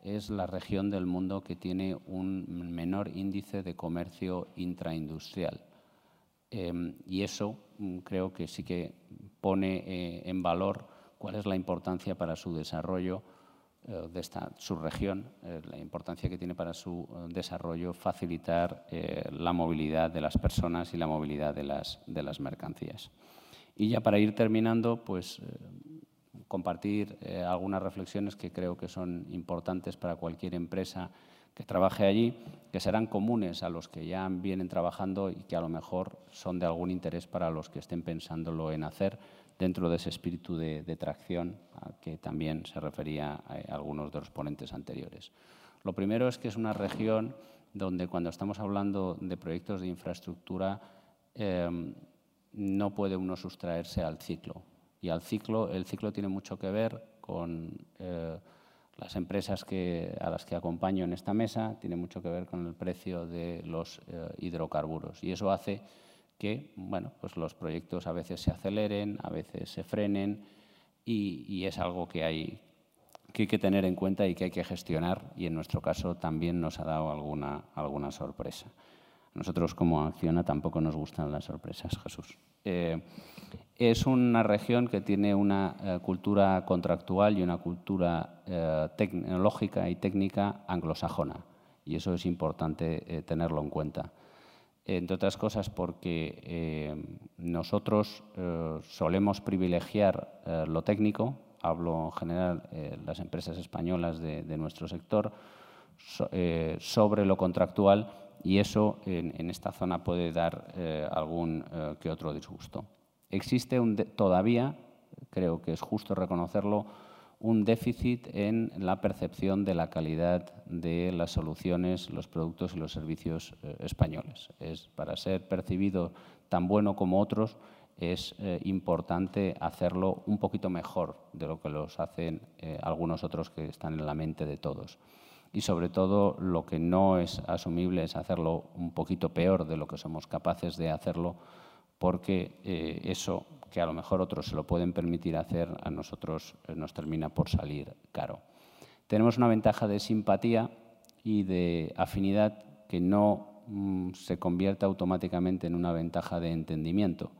es la región del mundo que tiene un menor índice de comercio intraindustrial. Em, y eso mm, creo que sí que pone eh, en valor cuál es la importancia para su desarrollo eh, de esta subregión, eh, la importancia que tiene para su desarrollo facilitar la movilidad de las personas y la movilidad de las, de las mercancías. Y ya para ir terminando, pues compartir algunas reflexiones que creo que son importantes para cualquier empresa que trabaje allí, que serán comunes a los que ya vienen trabajando y que a lo mejor son de algún interés para los que estén pensándolo en hacer dentro de ese espíritu de, tracción a que también se refería a, algunos de los ponentes anteriores. Lo primero es que es una región donde cuando estamos hablando de proyectos de infraestructura em, no puede uno sustraerse al ciclo. Y al ciclo, el ciclo tiene mucho que ver con eh, las empresas a las que acompaño en esta mesa tienen mucho que ver con el precio de los eh, hidrocarburos y eso hace que bueno, pues los proyectos a veces se aceleren, a veces se frenen y, es algo que hay, que hay que tener en cuenta y que hay que gestionar y en nuestro caso también nos ha dado alguna, alguna sorpresa. Nosotros como Acciona tampoco nos gustan las sorpresas, Jesús. Eh, es una región que tiene una eh, cultura contractual y una cultura eh, tecnológica y técnica anglosajona, y eso es importante tenerlo en cuenta. Entre otras cosas porque nosotros solemos privilegiar lo técnico, hablo en general las empresas españolas de, nuestro sector, sobre lo contractual y eso en, esta zona puede dar eh, algún eh, que otro disgusto. Existe todavía, creo que es justo reconocerlo, un déficit en la percepción de la calidad de las soluciones, los productos y los servicios eh, españoles. Es, para ser percibido tan bueno como otros, es importante hacerlo un poquito mejor de lo que los hacen algunos otros que están en la mente de todos y sobre todo lo que no es asumible es hacerlo un poquito peor de lo que somos capaces de hacerlo porque eh, eso que a lo mejor otros se lo pueden permitir hacer, a nosotros eh, nos termina por salir caro. Tenemos una ventaja de simpatía y de afinidad que no mm, se convierte automáticamente en una ventaja de entendimiento.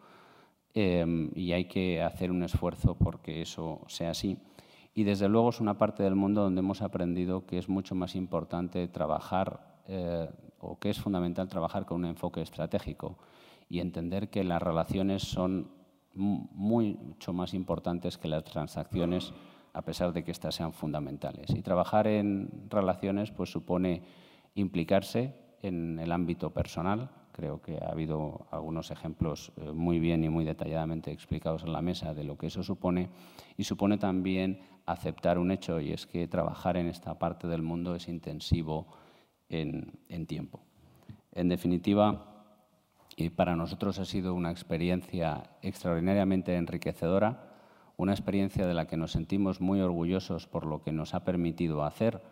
Em, y hay que hacer un esfuerzo porque eso sea así. Y desde luego es una parte del mundo donde hemos aprendido que es mucho más importante trabajar eh, o que es fundamental trabajar con un enfoque estratégico y entender que las relaciones son mucho más importantes que las transacciones a pesar de que éstas sean fundamentales. Y trabajar en relaciones pues, supone implicarse en el ámbito personal, Creo que ha habido algunos ejemplos eh, muy bien y muy detalladamente explicados en la mesa de lo que eso supone y supone también aceptar un hecho y es que trabajar en esta parte del mundo es intensivo en, tiempo. En definitiva, y para nosotros ha sido una experiencia extraordinariamente enriquecedora, una experiencia de la que nos sentimos muy orgullosos por lo que nos ha permitido hacer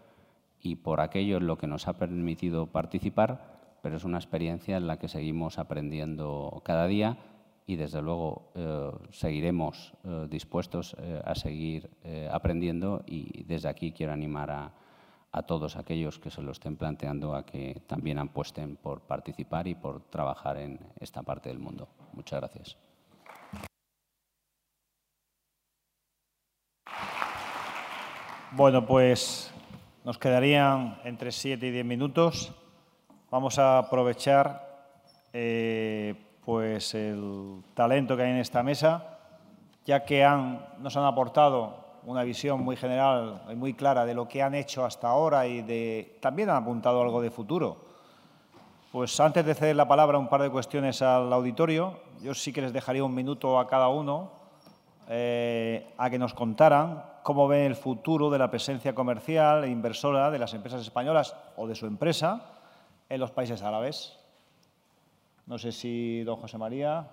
y por aquello en lo que nos ha permitido participar, pero es una experiencia en la que seguimos aprendiendo cada día y desde luego eh, seguiremos eh, dispuestos eh, a seguir aprendiendo y desde aquí quiero animar a, a, todos aquellos que se lo estén planteando a que también apuesten por participar y por trabajar en esta parte del mundo. Muchas gracias. Bueno, pues nos quedarían entre siete y diez minutos. Vamos a aprovechar pues el talento que hay en esta mesa, ya que han, nos han aportado una visión muy general y muy clara de lo que han hecho hasta ahora y de, también han apuntado algo de futuro. Pues antes de ceder la palabra un par de cuestiones al auditorio, yo sí que les dejaría un minuto a cada uno eh, a que nos contaran cómo ven el futuro de la presencia comercial e inversora de las empresas españolas o de su empresa en los países árabes. No sé si don José María.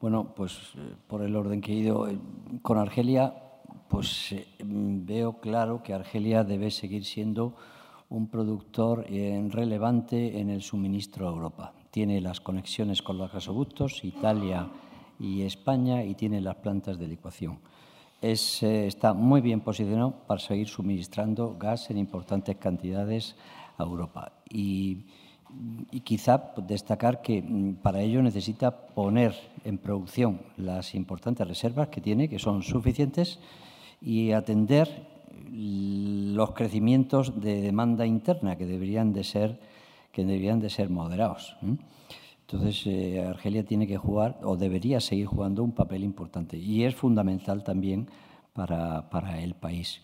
Bueno, pues eh, por el orden que he ido eh, con Argelia, pues eh, veo claro que Argelia debe seguir siendo un productor relevante en el suministro a Europa. Tiene las conexiones con los gasoductos, Italia y España, y tiene las plantas de licuación. Es, está muy bien posicionado para seguir suministrando gas en importantes cantidades a Europa. Y y quizá destacar que mm, para ello necesita poner en producción las importantes reservas que tiene, que son suficientes, y atender los crecimientos de demanda interna que deberían de ser, que deberían de ser moderados. Entonces, eh, Argelia tiene que jugar o debería seguir jugando un papel importante y es fundamental también para, para el país.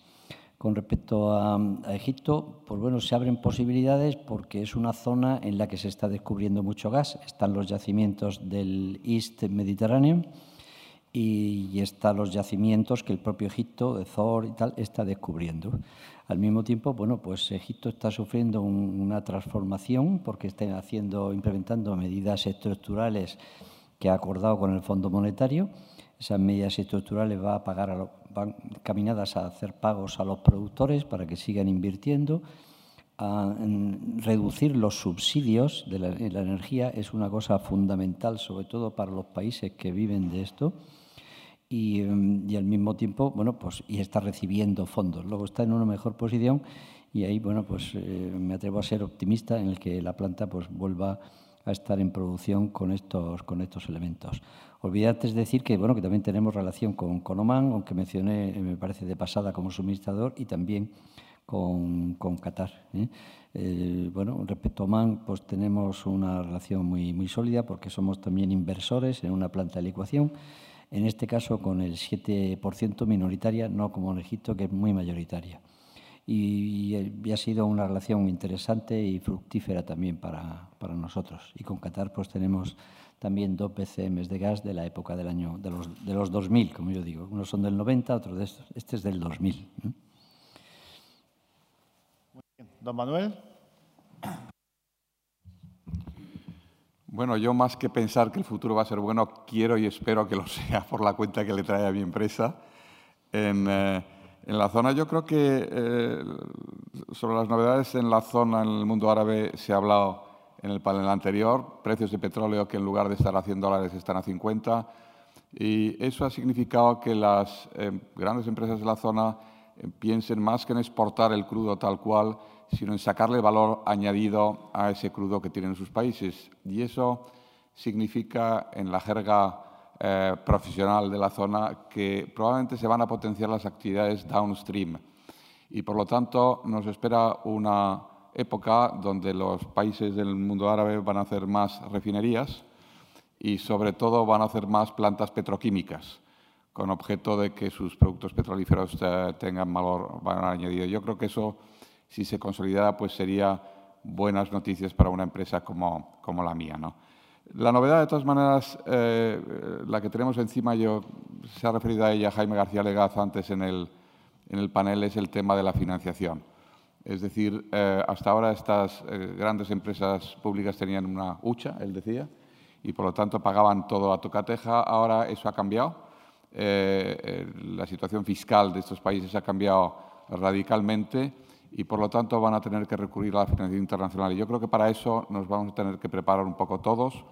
Con respecto a, Egipto, pues bueno, se abren posibilidades porque es una zona en la que se está descubriendo mucho gas. Están los yacimientos del East Mediterranean y, están los yacimientos que el propio Egipto, de Zor y tal, está descubriendo. Al mismo tiempo, bueno, pues Egipto está sufriendo una transformación porque está haciendo, implementando medidas estructurales que ha acordado con el Fondo Monetario. Esas medidas estructurales va a pagar a van caminadas a hacer pagos a los productores para que sigan invirtiendo. A reducir los subsidios de la, energía es una cosa fundamental, sobre todo para los países que viven de esto. Y, al mismo tiempo, bueno, pues y está recibiendo fondos. Luego está en una mejor posición y ahí, bueno, pues eh, me atrevo a ser optimista en el que la planta pues vuelva a estar en producción con estos, con estos elementos. Olvidé antes decir que, bueno, que también tenemos relación con, con Oman, aunque mencioné, me parece, de pasada como suministrador, y también con, con Qatar. ¿eh? Eh, bueno, respecto a Oman, pues tenemos una relación muy, muy sólida porque somos también inversores en una planta de licuación, en este caso con el 7% minoritaria, no como en Egipto, que es muy mayoritaria. Y, y, ha sido una relación interesante y fructífera también para, para nosotros. Y con Qatar pues tenemos también dos BCMs de gas de la época del año, de los, de los 2000, como yo digo. Unos son del 90, otros de estos. Este es del 2000. Don Manuel. Bueno, yo más que pensar que el futuro va a ser bueno, quiero y espero que lo sea por la cuenta que le trae a mi empresa. En, eh, en la zona yo creo que eh, sobre las novedades en la zona, en el mundo árabe, se ha hablado en el panel anterior, precios de petróleo que en lugar de estar a 100 dólares están a 50. Y eso ha significado que las eh, grandes empresas de la zona eh, piensen más que en exportar el crudo tal cual, sino en sacarle valor añadido a ese crudo que tienen sus países. Y eso significa, en la jerga eh, profesional de la zona, que probablemente se van a potenciar las actividades downstream. Y por lo tanto nos espera una época donde los países del mundo árabe van a hacer más refinerías y sobre todo van a hacer más plantas petroquímicas con objeto de que sus productos petrolíferos eh, tengan valor, valor, añadido. Yo creo que eso, si se consolidara, pues sería buenas noticias para una empresa como, como la mía. La novedad, de todas maneras, eh, la que tenemos encima, yo se ha referido a ella Jaime García Legaz antes en el, en el panel, es el tema de la financiación. Es decir, eh, hasta ahora estas eh, grandes empresas públicas tenían una hucha, él decía, y por lo tanto pagaban todo a tocateja. Ahora eso ha cambiado. Eh, la situación fiscal de estos países ha cambiado radicalmente y por lo tanto van a tener que recurrir a la financiación internacional. Y yo creo que para eso nos vamos a tener que preparar un poco todos.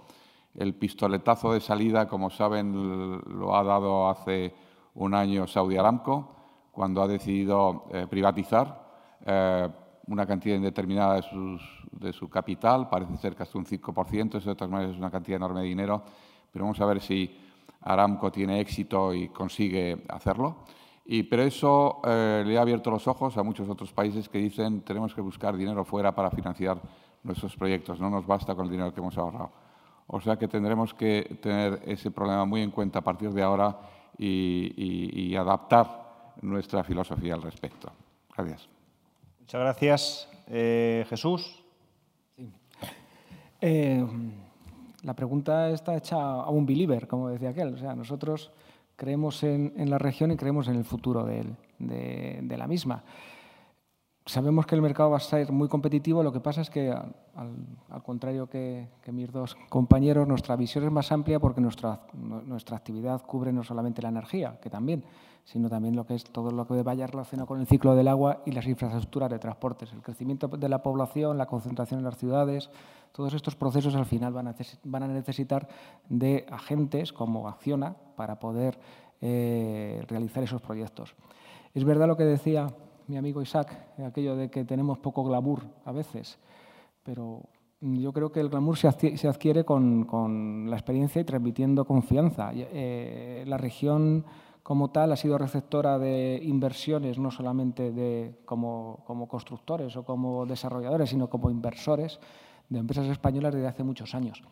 El pistoletazo de salida, como saben, lo ha dado hace un año Saudi Aramco, cuando ha decidido privatizar eh, una cantidad indeterminada de, su capital, parece ser que hasta un 5%, eso de todas maneras es una cantidad enorme de dinero, pero vamos a ver si Aramco tiene éxito y consigue hacerlo. Y, pero eso eh, le ha abierto los ojos a muchos otros países que dicen tenemos que buscar dinero fuera para financiar nuestros proyectos, no nos basta con el dinero que hemos ahorrado. O sea que tendremos que tener ese problema muy en cuenta a partir de ahora y adaptar nuestra filosofía al respecto. Gracias. Muchas gracias. Eh, Jesús. Eh, la pregunta está hecha a un believer, como decía aquel. O sea, nosotros creemos en, la región y creemos en el futuro de, de, la misma. Sabemos que el mercado va a ser muy competitivo, lo que pasa es que, al, contrario que, mis dos compañeros, nuestra visión es más amplia porque nuestra, nuestra actividad cubre no solamente la energía, que también, sino también lo que es todo lo que vaya relacionado con el ciclo del agua y las infraestructuras de transportes. El crecimiento de la población, la concentración en las ciudades, todos estos procesos al final van a, necesitar de agentes como Acciona para poder eh, realizar esos proyectos. Es verdad lo que decía mi amigo Isaac, aquello de que tenemos poco glamour a veces, pero yo creo que el glamour se adquiere con, la experiencia y transmitiendo confianza. Eh, la región como tal ha sido receptora de inversiones, no solamente de, como, constructores o como desarrolladores, sino como inversores de empresas españolas desde hace muchos años.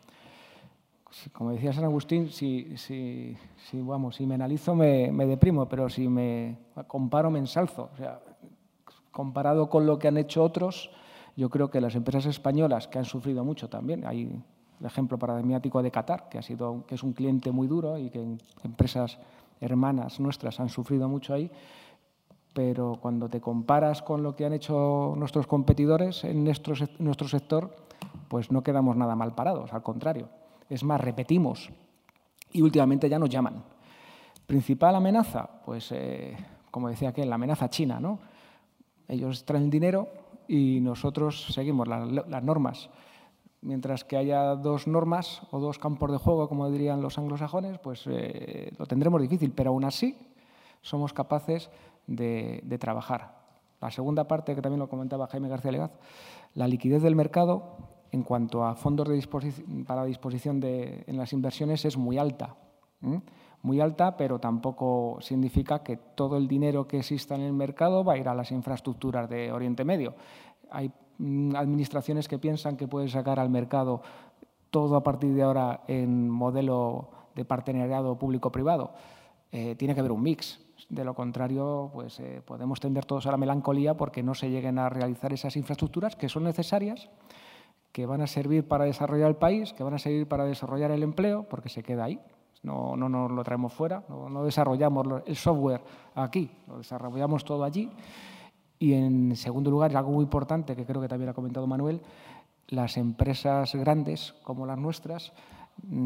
Como decía San Agustín, si, si, si, vamos, si me analizo me, deprimo, pero si me comparo me ensalzo. O sea, comparado con lo que han hecho otros, yo creo que las empresas españolas, que han sufrido mucho también, hay el ejemplo paradigmático de Qatar, que, ha sido, que es un cliente muy duro y que empresas hermanas nuestras han sufrido mucho ahí, pero cuando te comparas con lo que han hecho nuestros competidores en nuestro, sector, pues no quedamos nada mal parados, al contrario. Es más, repetimos y últimamente ya nos llaman. Principal amenaza, pues eh, como decía aquel, la amenaza china, ¿no? Ellos traen dinero y nosotros seguimos las normas. Mientras que haya dos normas o dos campos de juego, como dirían los anglosajones, pues eh, lo tendremos difícil, pero aún así somos capaces de, trabajar. La segunda parte, que también lo comentaba Jaime García Legaz, la liquidez del mercado en cuanto a fondos de para disposición de, en las inversiones es muy alta. Muy alta, pero tampoco significa que todo el dinero que exista en el mercado va a ir a las infraestructuras de Oriente Medio. Hay Mm, administraciones que piensan que pueden sacar al mercado todo a partir de ahora en modelo de partenariado público-privado. Eh, tiene que haber un mix. De lo contrario, pues eh, podemos tender todos a la melancolía porque no se lleguen a realizar esas infraestructuras que son necesarias, que van a servir para desarrollar el país, que van a servir para desarrollar el empleo, porque se queda ahí. No, no nos lo traemos fuera, no, desarrollamos el software aquí, lo desarrollamos todo allí. Y en segundo lugar, algo muy importante que creo que también ha comentado Manuel, las empresas grandes como las nuestras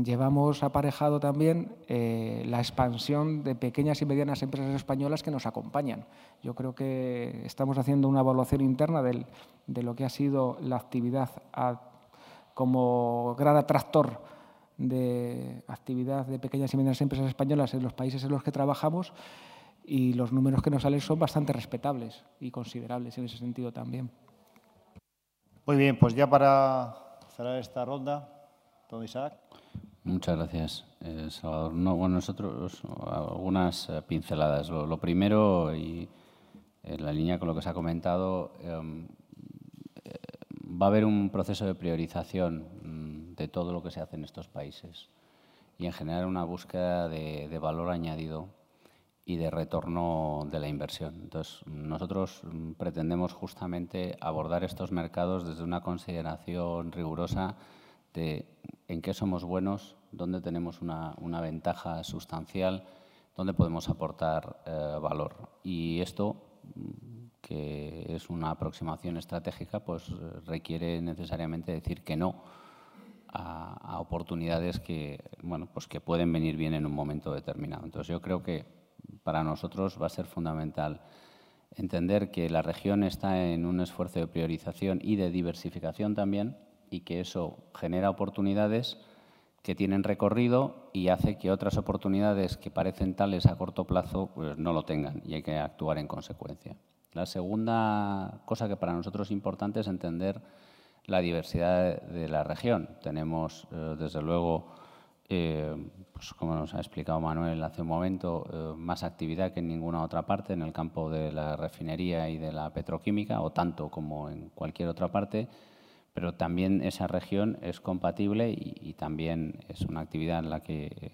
llevamos aparejado también eh, la expansión de pequeñas y medianas empresas españolas que nos acompañan. Yo creo que estamos haciendo una evaluación interna de lo que ha sido la actividad como gran atractor de actividad de pequeñas y medianas empresas españolas en los países en los que trabajamos y los números que nos salen son bastante respetables y considerables en ese sentido también. Muy bien, pues ya para cerrar esta ronda, don Isaac. Muchas gracias, eh, Salvador. No, bueno, nosotros algunas eh, pinceladas. Lo, primero, y en la línea con lo que se ha comentado, em, eh, va a haber un proceso de priorización de todo lo que se hace en estos países y en general una búsqueda de valor añadido y de retorno de la inversión. Entonces, nosotros mm, pretendemos justamente abordar estos mercados desde una consideración rigurosa de en qué somos buenos, dónde tenemos una, ventaja sustancial, dónde podemos aportar eh, valor. Y esto, mm, que es una aproximación estratégica, pues requiere necesariamente decir que no a, oportunidades que, bueno, pues que pueden venir bien en un momento determinado. Entonces yo creo que para nosotros va a ser fundamental entender que la región está en un esfuerzo de priorización y de diversificación también y que eso genera oportunidades que tienen recorrido y hace que otras oportunidades que parecen tales a corto plazo pues no lo tengan y hay que actuar en consecuencia. La segunda cosa que para nosotros es importante es entender la diversidad de la región. Tenemos, eh, desde luego, eh, pues como nos ha explicado Manuel hace un momento, eh, más actividad que en ninguna otra parte en el campo de la refinería y de la petroquímica, o tanto como en cualquier otra parte, pero también esa región es compatible y, también es una actividad en la que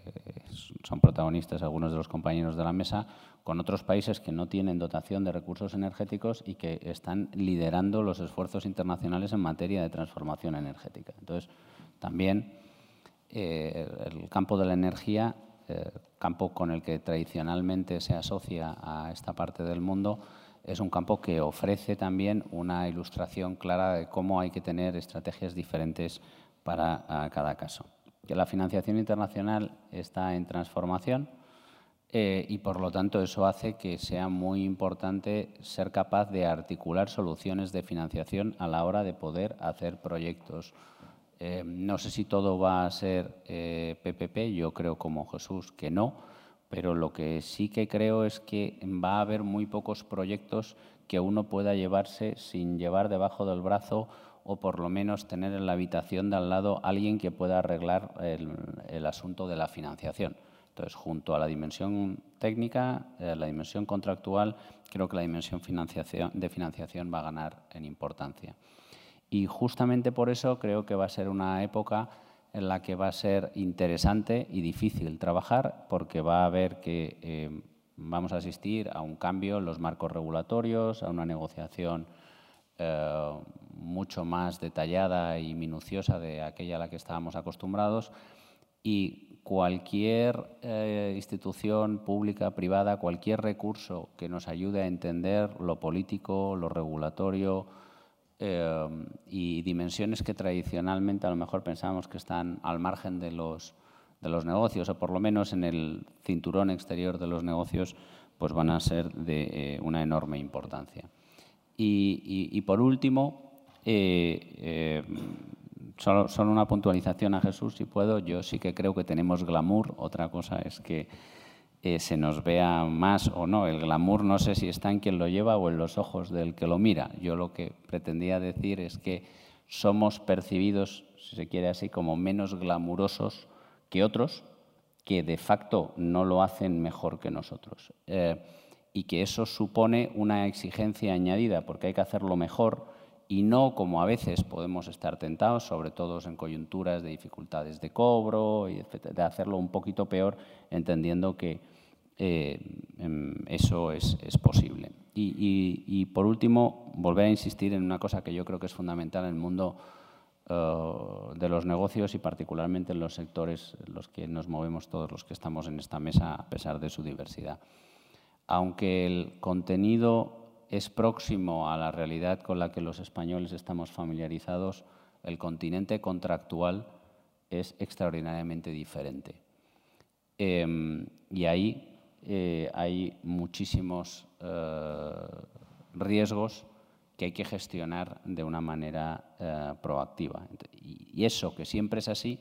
son protagonistas algunos de los compañeros de la mesa con otros países que no tienen dotación de recursos energéticos y que están liderando los esfuerzos internacionales en materia de transformación energética. Entonces, también eh, el campo de la energía, eh, campo con el que tradicionalmente se asocia a esta parte del mundo, es un campo que ofrece también una ilustración clara de cómo hay que tener estrategias diferentes para cada caso. Que la financiación internacional está en transformación eh, y por lo tanto eso hace que sea muy importante ser capaz de articular soluciones de financiación a la hora de poder hacer proyectos. Eh, no sé si todo va a ser PPP, eh, yo creo como Jesús que no, pero lo que sí que creo es que va a haber muy pocos proyectos que uno pueda llevarse sin llevar debajo del brazo o por lo menos tener en la habitación de al lado alguien que pueda arreglar el, asunto de la financiación. Entonces, junto a la dimensión técnica, eh, la dimensión contractual, creo que la dimensión de financiación va a ganar en importancia. Y justamente por eso creo que va a ser una época en la que va a ser interesante y difícil trabajar porque va a haber que eh, vamos a asistir a un cambio en los marcos regulatorios, a una negociación eh, mucho más detallada y minuciosa de aquella a la que estábamos acostumbrados y cualquier eh, institución pública, privada, cualquier recurso que nos ayude a entender lo político, lo regulatorio, eh, y dimensiones que tradicionalmente a lo mejor pensábamos que están al margen de los, de los negocios o por lo menos en el cinturón exterior de los negocios, pues van a ser de eh, una enorme importancia. Y, por último, solo, solo, una puntualización a Jesús, si puedo. Yo sí que creo que tenemos glamour. Otra cosa es que eh, se nos vea más o no. El glamour no sé si está en quien lo lleva o en los ojos del que lo mira. Yo lo que pretendía decir es que somos percibidos, si se quiere así, como menos glamurosos que otros que de facto no lo hacen mejor que nosotros. Eh, y que eso supone una exigencia añadida, porque hay que hacerlo mejor y no como a veces podemos estar tentados, sobre todo en coyunturas de dificultades de cobro, y de hacerlo un poquito peor, entendiendo que eh, em, eso es, posible. Y, por último, volver a insistir en una cosa que yo creo que es fundamental en el mundo eh, de los negocios y particularmente en los sectores en los que nos movemos todos los que estamos en esta mesa, a pesar de su diversidad. Aunque el contenido es próximo a la realidad con la que los españoles estamos familiarizados, el continente contractual es extraordinariamente diferente. Em, y ahí eh, hay muchísimos eh, riesgos que hay que gestionar de una manera eh, proactiva. Y eso, que siempre es así,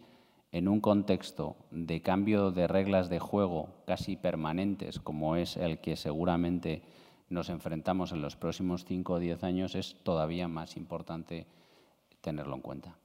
en un contexto de cambio de reglas de juego casi permanentes, como es el que seguramente nos enfrentamos en los próximos 5 o 10 años, es todavía más importante tenerlo en cuenta.